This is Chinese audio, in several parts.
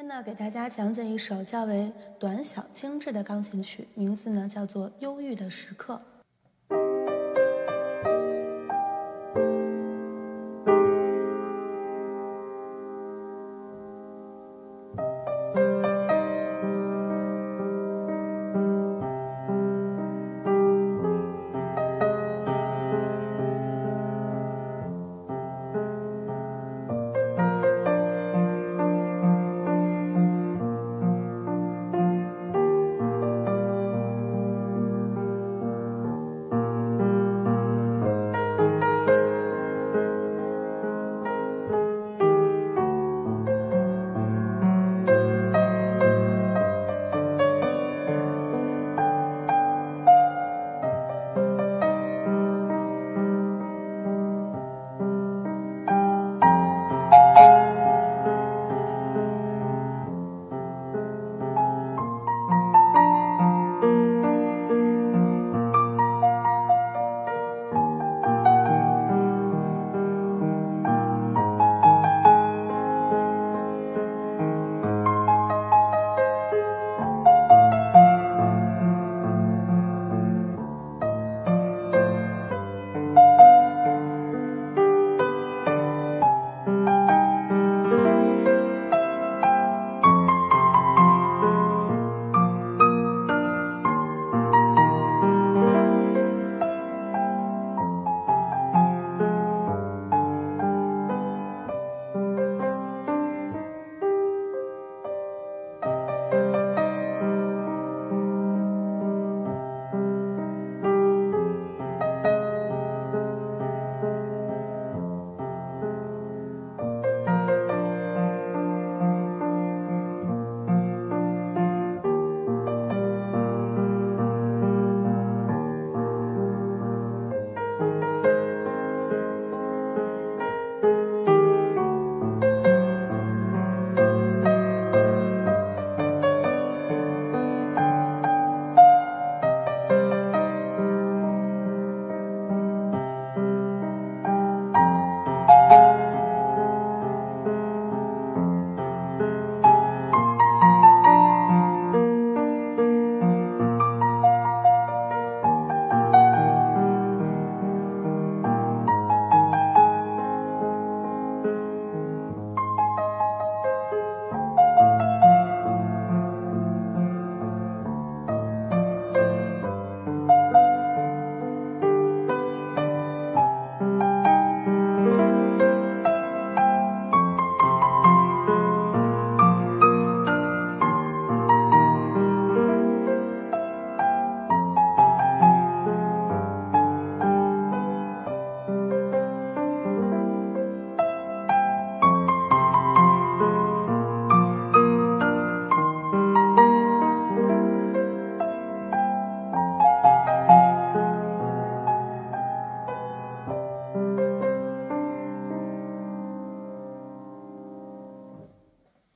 今天呢，给大家讲解一首较为短小精致的钢琴曲，名字呢叫做《忧郁的时刻》。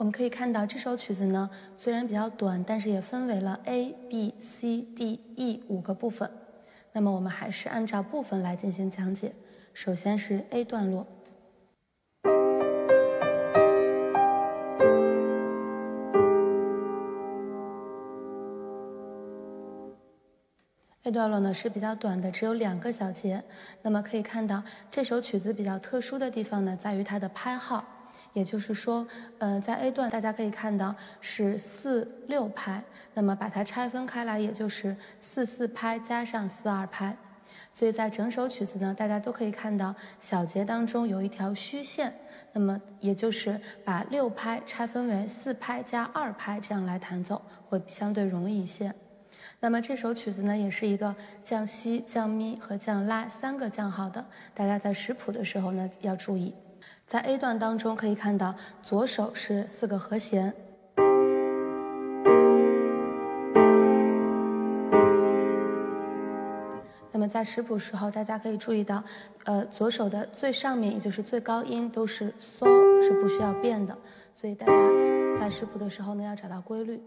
我们可以看到这首曲子呢，虽然比较短，但是也分为了 A、B、C、D、E 五个部分。那么我们还是按照部分来进行讲解。首先是 A 段落。A 段落呢是比较短的，只有两个小节。那么可以看到这首曲子比较特殊的地方呢，在于它的拍号。也就是说，呃，在 A 段大家可以看到是四六拍，那么把它拆分开来，也就是四四拍加上四二拍。所以在整首曲子呢，大家都可以看到小节当中有一条虚线，那么也就是把六拍拆分为四拍加二拍，这样来弹奏会相对容易一些。那么这首曲子呢，也是一个降西、降咪和降拉三个降号的，大家在识谱的时候呢要注意。在 A 段当中可以看到，左手是四个和弦。那么在识谱时候，大家可以注意到，呃，左手的最上面，也就是最高音都是嗦，是不需要变的。所以大家在识谱的时候呢，要找到规律。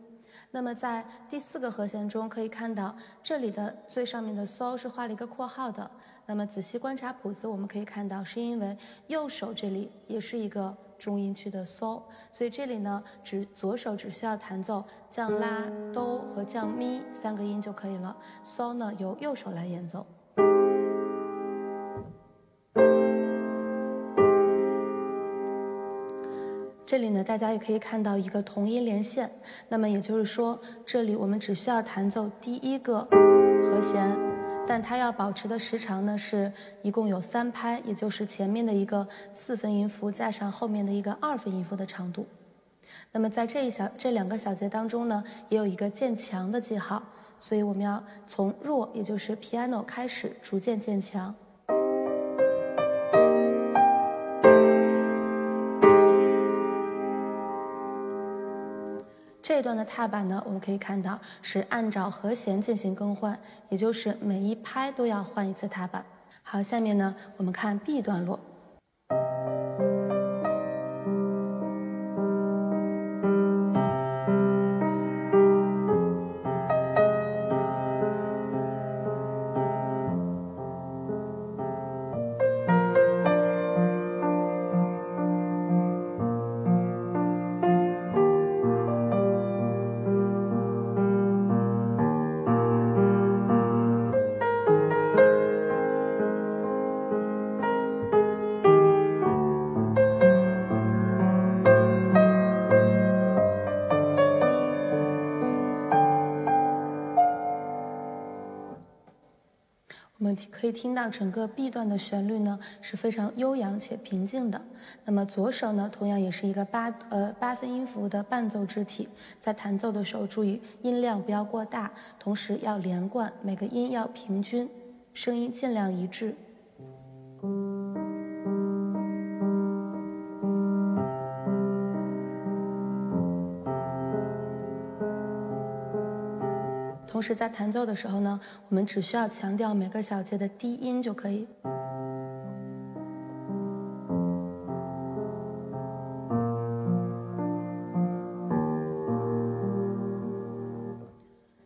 那么在第四个和弦中可以看到，这里的最上面的嗦是画了一个括号的。那么仔细观察谱子，我们可以看到，是因为右手这里也是一个中音区的嗦，所以这里呢，只左手只需要弹奏降拉、哆和降咪三个音就可以了。嗦呢，由右手来演奏。这里呢，大家也可以看到一个同音连线，那么也就是说，这里我们只需要弹奏第一个和弦。但它要保持的时长呢，是一共有三拍，也就是前面的一个四分音符加上后面的一个二分音符的长度。那么在这一小这两个小节当中呢，也有一个渐强的记号，所以我们要从弱，也就是 piano 开始，逐渐渐强。这段的踏板呢，我们可以看到是按照和弦进行更换，也就是每一拍都要换一次踏板。好，下面呢，我们看 B 段落。我们可以听到整个 B 段的旋律呢是非常悠扬且平静的。那么左手呢，同样也是一个八呃八分音符的伴奏肢体，在弹奏的时候注意音量不要过大，同时要连贯，每个音要平均，声音尽量一致。同时，在弹奏的时候呢，我们只需要强调每个小节的低音就可以。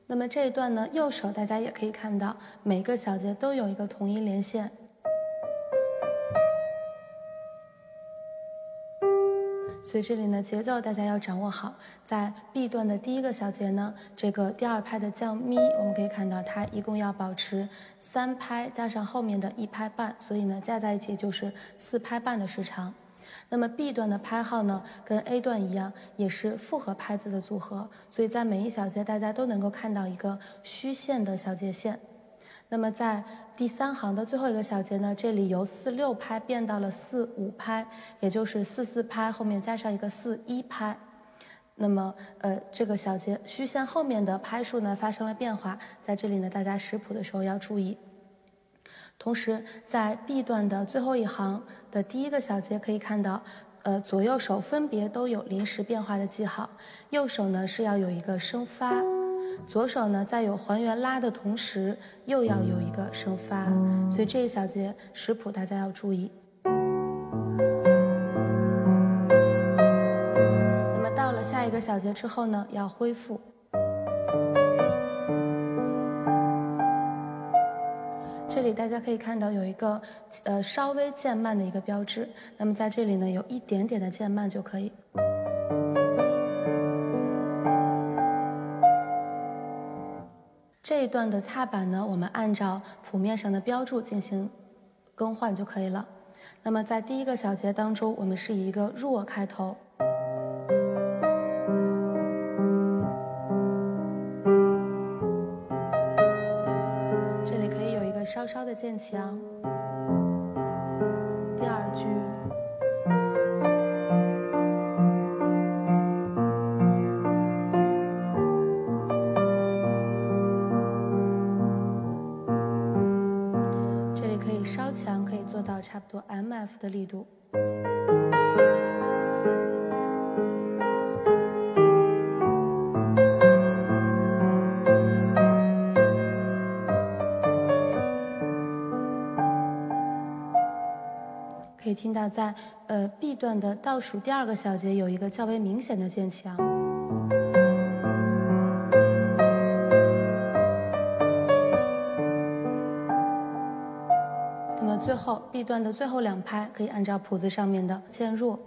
那么这一段呢，右手大家也可以看到，每个小节都有一个同音连线。所以这里呢，节奏大家要掌握好。在 B 段的第一个小节呢，这个第二拍的降咪，我们可以看到它一共要保持三拍加上后面的一拍半，所以呢加在一起就是四拍半的时长。那么 B 段的拍号呢，跟 A 段一样，也是复合拍子的组合，所以在每一小节大家都能够看到一个虚线的小节线。那么在第三行的最后一个小节呢，这里由四六拍变到了四五拍，也就是四四拍后面加上一个四一拍。那么，呃，这个小节虚线后面的拍数呢发生了变化，在这里呢，大家识谱的时候要注意。同时，在 B 段的最后一行的第一个小节可以看到，呃，左右手分别都有临时变化的记号，右手呢是要有一个升发。左手呢，在有还原拉的同时，又要有一个升发，所以这一小节识谱大家要注意。那么到了下一个小节之后呢，要恢复。这里大家可以看到有一个呃稍微渐慢的一个标志，那么在这里呢，有一点点的渐慢就可以。这一段的踏板呢，我们按照谱面上的标注进行更换就可以了。那么在第一个小节当中，我们是以一个弱开头，这里可以有一个稍稍的渐强。做到差不多 M F 的力度，可以听到在呃 B 段的倒数第二个小节有一个较为明显的渐强。最后 b 段的最后两拍可以按照谱子上面的渐弱